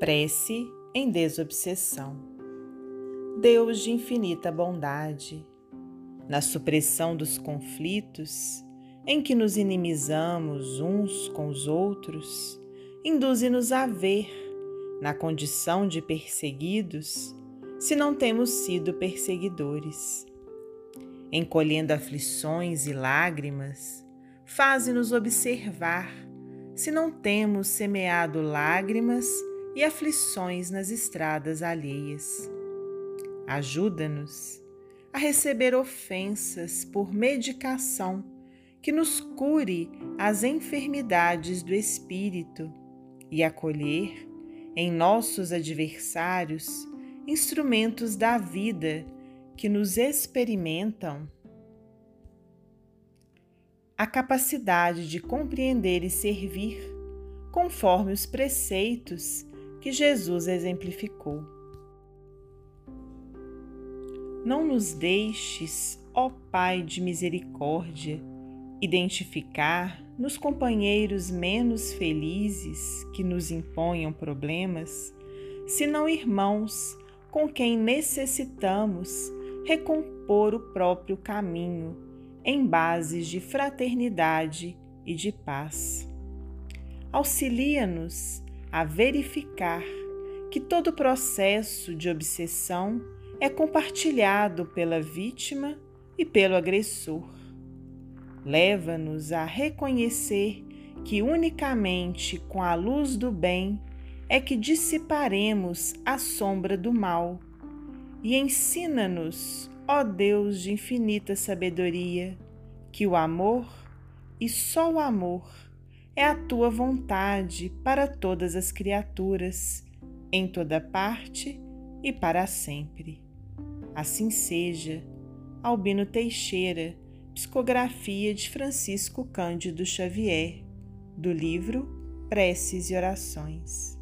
Prece em desobsessão. Deus de infinita bondade, na supressão dos conflitos em que nos inimizamos uns com os outros, induze-nos a ver, na condição de perseguidos, se não temos sido perseguidores. Encolhendo aflições e lágrimas, faze-nos observar se não temos semeado lágrimas e aflições nas estradas alheias. Ajuda-nos a receber ofensas por medicação que nos cure as enfermidades do espírito e acolher em nossos adversários instrumentos da vida que nos experimentam a capacidade de compreender e servir conforme os preceitos que Jesus exemplificou. Não nos deixes, ó Pai de misericórdia, identificar nos companheiros menos felizes que nos imponham problemas, senão irmãos com quem necessitamos recompor o próprio caminho em bases de fraternidade e de paz. Auxilia-nos a verificar que todo processo de obsessão é compartilhado pela vítima e pelo agressor. Leva-nos a reconhecer que unicamente com a luz do bem é que dissiparemos a sombra do mal. E ensina-nos, ó Deus de infinita sabedoria, que o amor, e só o amor, é a tua vontade para todas as criaturas, em toda parte e para sempre. Assim seja. Albino Teixeira, Psicografia de Francisco Cândido Xavier, do livro Preces e Orações.